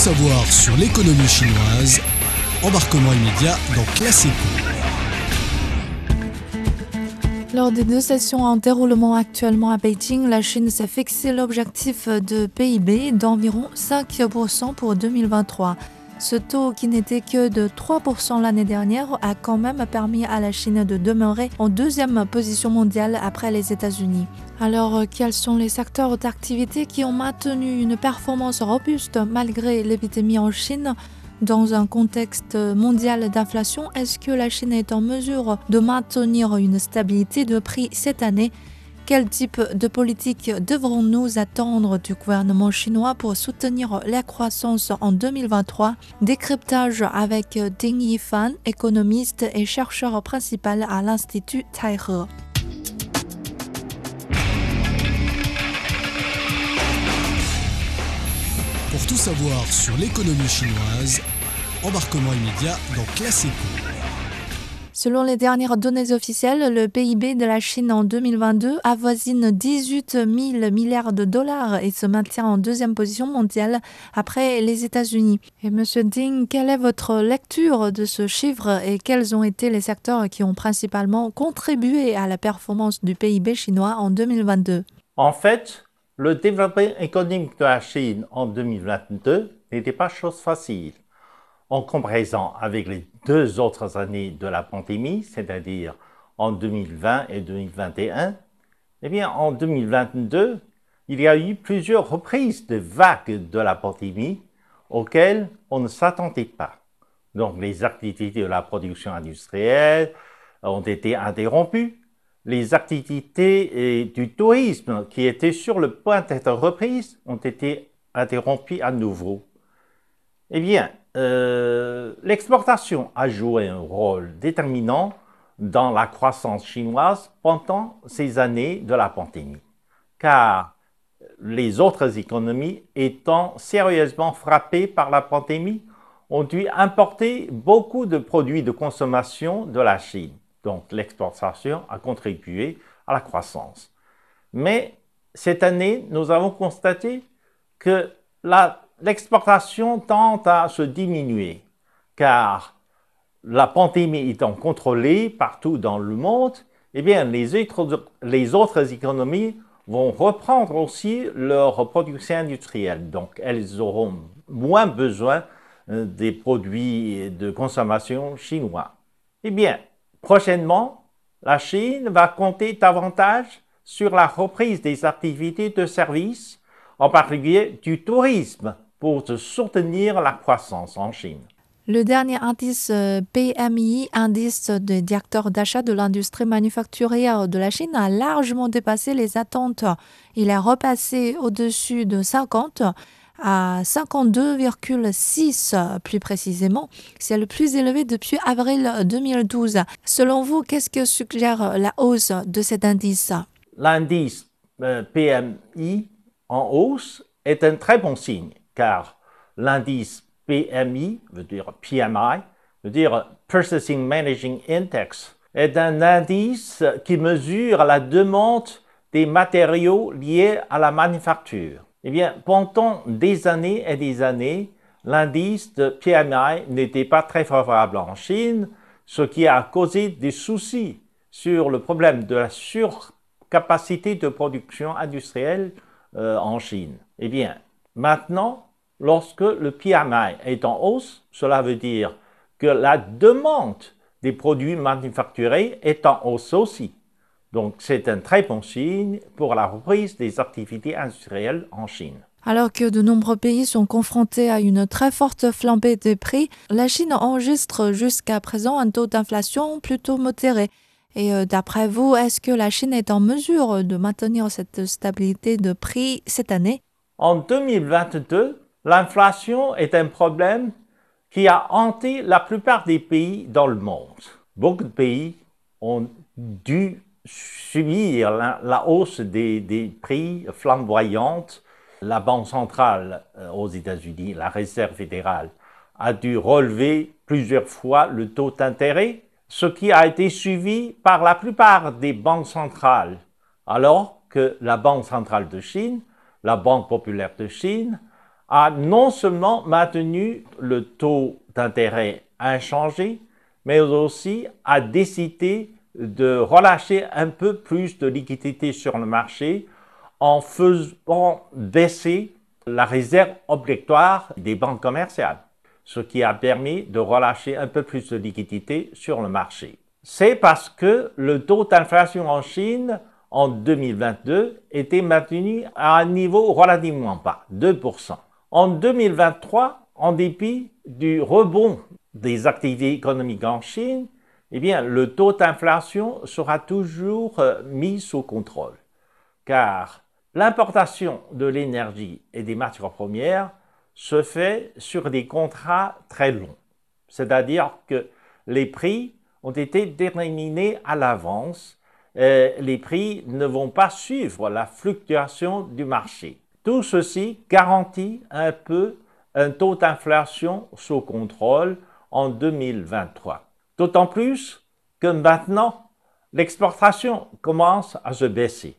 savoir sur l'économie chinoise, embarquement immédiat dans Classe Lors des deux sessions en déroulement actuellement à Beijing, la Chine s'est fixé l'objectif de PIB d'environ 5% pour 2023. Ce taux, qui n'était que de 3% l'année dernière, a quand même permis à la Chine de demeurer en deuxième position mondiale après les États-Unis. Alors, quels sont les secteurs d'activité qui ont maintenu une performance robuste malgré l'épidémie en Chine? Dans un contexte mondial d'inflation, est-ce que la Chine est en mesure de maintenir une stabilité de prix cette année? Quel type de politique devrons-nous attendre du gouvernement chinois pour soutenir la croissance en 2023 Décryptage avec Ding Yifan, économiste et chercheur principal à l'Institut Taihe. Pour tout savoir sur l'économie chinoise, embarquement immédiat dans Classe Selon les dernières données officielles, le PIB de la Chine en 2022 avoisine 18 000 milliards de dollars et se maintient en deuxième position mondiale après les États-Unis. Et Monsieur Ding, quelle est votre lecture de ce chiffre et quels ont été les secteurs qui ont principalement contribué à la performance du PIB chinois en 2022 En fait, le développement économique de la Chine en 2022 n'était pas chose facile. En comparaison avec les deux autres années de la pandémie, c'est-à-dire en 2020 et 2021, eh bien, en 2022, il y a eu plusieurs reprises de vagues de la pandémie auxquelles on ne s'attendait pas. Donc, les activités de la production industrielle ont été interrompues, les activités du tourisme qui étaient sur le point d'être reprises ont été interrompues à nouveau. Eh bien, euh, l'exportation a joué un rôle déterminant dans la croissance chinoise pendant ces années de la pandémie, car les autres économies étant sérieusement frappées par la pandémie ont dû importer beaucoup de produits de consommation de la Chine. Donc l'exportation a contribué à la croissance. Mais cette année, nous avons constaté que l'exportation tend à se diminuer, car la pandémie étant contrôlée partout dans le monde, eh bien, les autres, les autres économies vont reprendre aussi leur production industrielle. Donc, elles auront moins besoin euh, des produits de consommation chinois. Eh bien, Prochainement, la Chine va compter davantage sur la reprise des activités de services, en particulier du tourisme, pour soutenir la croissance en Chine. Le dernier indice euh, PMI, indice de directeur d'achat de l'industrie manufacturière de la Chine, a largement dépassé les attentes. Il est repassé au-dessus de 50 à 52,6 plus précisément. C'est le plus élevé depuis avril 2012. Selon vous, qu'est-ce que suggère la hausse de cet indice? L'indice euh, PMI en hausse est un très bon signe car l'indice PMI veut dire PMI, veut dire Purchasing Managing Index, est un indice qui mesure la demande des matériaux liés à la manufacture. Eh bien, pendant des années et des années, l'indice de PMI n'était pas très favorable en Chine, ce qui a causé des soucis sur le problème de la surcapacité de production industrielle euh, en Chine. Eh bien, maintenant, lorsque le PMI est en hausse, cela veut dire que la demande des produits manufacturés est en hausse aussi. Donc c'est un très bon signe pour la reprise des activités industrielles en Chine. Alors que de nombreux pays sont confrontés à une très forte flambée des prix, la Chine enregistre jusqu'à présent un taux d'inflation plutôt modéré. Et euh, d'après vous, est-ce que la Chine est en mesure de maintenir cette stabilité de prix cette année? En 2022, l'inflation est un problème qui a hanté la plupart des pays dans le monde. Beaucoup de pays ont dû subir la, hausse des, prix flamboyantes, la Banque centrale euh, aux États-Unis, la Réserve fédérale, a dû relever plusieurs fois le taux d'intérêt, ce qui a été suivi par la plupart des banques centrales, alors que la Banque centrale de Chine, la Banque populaire de Chine, a non seulement maintenu le taux d'intérêt inchangé, mais aussi a décidé de relâcher un peu plus de liquidité sur le marché en faisant baisser la réserve obligatoire des banques commerciales, ce qui a permis de relâcher un peu plus de liquidité sur le marché. C'est parce que le taux d'inflation en Chine en 2022 était maintenu à un niveau relativement bas, 2%. En 2023, en dépit du rebond des activités économiques en Chine, eh bien, le taux d'inflation sera toujours euh, mis sous contrôle, car l'importation de l'énergie et des matières premières se fait sur des contrats très longs, c'est-à-dire que les prix ont été déterminés à l'avance, les prix ne vont pas suivre la fluctuation du marché. Tout ceci garantit un peu un taux d'inflation sous contrôle en 2023. D'autant plus que maintenant, l'exportation commence à se baisser.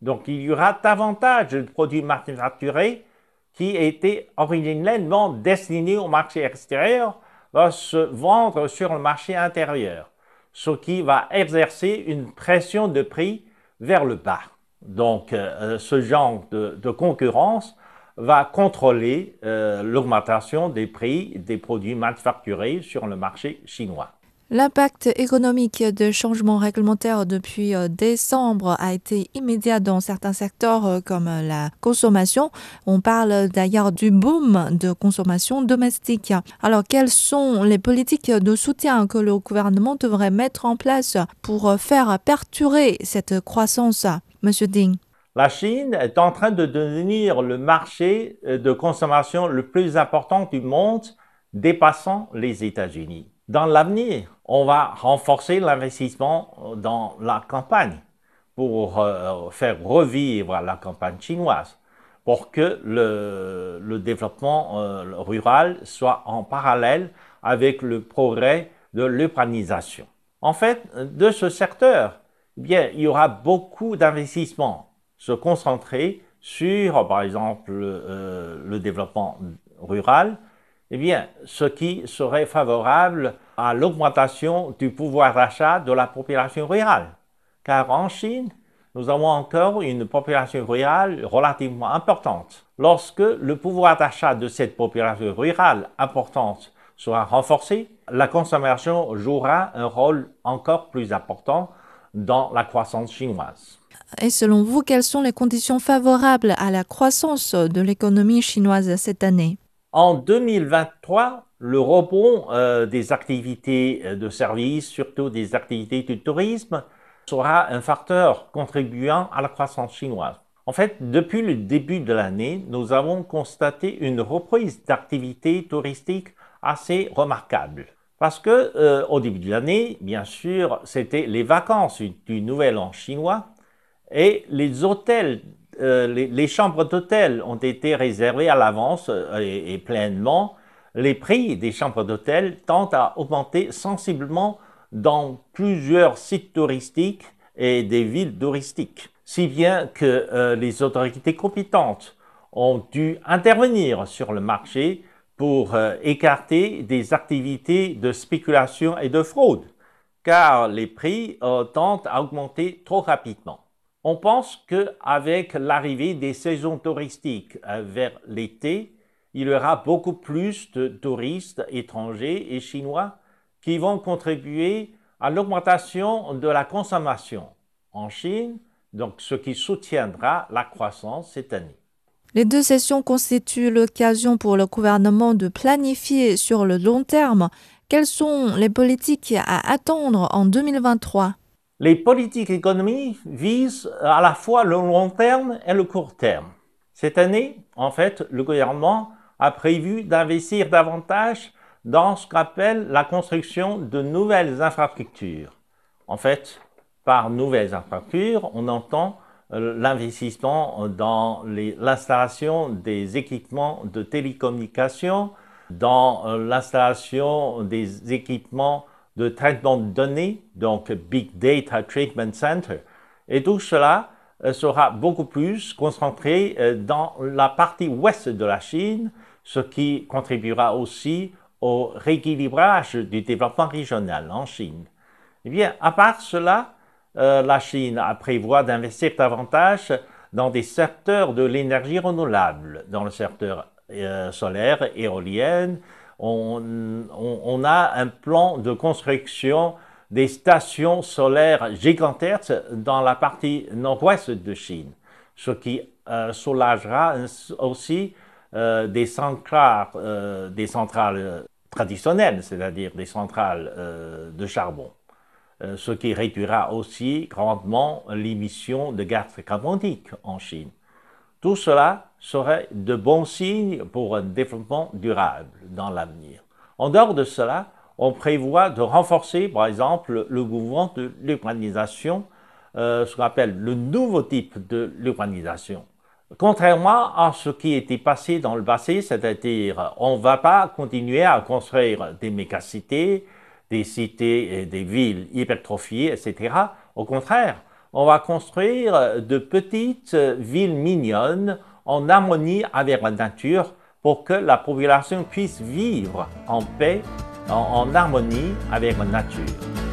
Donc il y aura davantage de produits manufacturés qui étaient originellement destinés au marché extérieur va se vendre sur le marché intérieur, ce qui va exercer une pression de prix vers le bas. Donc euh, ce genre de, concurrence va contrôler euh, l'augmentation des prix des produits manufacturés sur le marché chinois. L'impact économique de changements réglementaires depuis euh, décembre a été immédiat dans certains secteurs comme la consommation. On parle d'ailleurs du boom de consommation domestique. Alors, quelles sont les politiques de soutien que le gouvernement devrait mettre en place pour faire perturber cette croissance? Monsieur Ding la Chine est en train de devenir le marché euh, de consommation le plus important du monde, dépassant les États-Unis. Dans l'avenir, on va renforcer l'investissement dans la campagne pour euh, faire revivre la campagne chinoise, pour que le, développement euh, rural soit en parallèle avec le progrès de l'urbanisation. En fait, de ce secteur, bien, il y aura beaucoup d'investissements se concentrer sur, par exemple, euh, le développement rural, eh bien, ce qui serait favorable à l'augmentation du pouvoir d'achat de la population rurale. Car en Chine, nous avons encore une population rurale relativement importante. Lorsque le pouvoir d'achat de cette population rurale importante sera renforcé, la consommation jouera un rôle encore plus important dans la croissance chinoise. Et selon vous, quelles sont les conditions favorables à la croissance de l'économie chinoise cette année? En 2023, le rebond euh, des activités euh, de services, surtout des activités du tourisme, sera un facteur contribuant à la croissance chinoise. En fait, depuis le début de l'année, nous avons constaté une reprise d'activité touristique assez remarquable. Parce que euh, au début de l'année, bien sûr, c'était les vacances du Nouvel An chinois et les hôtels euh, les, chambres d'hôtel ont été réservées à l'avance euh, et, pleinement. Les prix des chambres d'hôtel tendent à augmenter sensiblement dans plusieurs sites touristiques et des villes touristiques, si bien que euh, les autorités compétentes ont dû intervenir sur le marché pour écarter des activités de spéculation et de fraude, car les prix tendent à augmenter trop rapidement. On pense qu'avec l'arrivée des saisons touristiques euh, vers l'été, il y aura beaucoup plus de touristes étrangers et chinois qui vont contribuer à l'augmentation de la consommation en Chine, donc ce qui soutiendra la croissance cette année. Les deux sessions constituent l'occasion pour le gouvernement de planifier sur le long terme quelles sont les politiques à attendre en 2023 les politiques économiques visent à la fois le long terme et le court terme. Cette année, en fait, le gouvernement a prévu d'investir davantage dans ce qu'appelle la construction de nouvelles infrastructures. En fait, par nouvelles infrastructures, on entend l'investissement dans l'installation des équipements de télécommunication, dans euh, l'installation des équipements de traitement de données, donc Big Data Treatment Center. Et tout cela sera beaucoup plus concentré dans la partie ouest de la Chine, ce qui contribuera aussi au rééquilibrage du développement régional en Chine. Eh bien, à part cela, la Chine prévoit d'investir davantage dans des secteurs de l'énergie renouvelable, dans le secteur solaire, éolienne, on, a un plan de construction des stations solaires gigantesques dans la partie nord-ouest de Chine, ce qui euh, soulagera aussi euh, euh, des centrales traditionnelles, c'est-à-dire des centrales de charbon, ce qui réduira aussi grandement l'émission de gaz carbonique en Chine. Tout cela serait de bons signes pour un développement durable dans l'avenir. En dehors de cela, on prévoit de renforcer, par exemple, le mouvement de l'urbanisation, euh, ce qu'on appelle le nouveau type de l'urbanisation. Contrairement à ce qui était passé dans le passé, c'est-à-dire on ne va pas continuer à construire des mégacités, des cités et des villes hypertrophiées, etc. Au contraire, on va construire de petites villes mignonnes en harmonie avec la nature pour que la population puisse vivre en paix, en, harmonie avec la nature.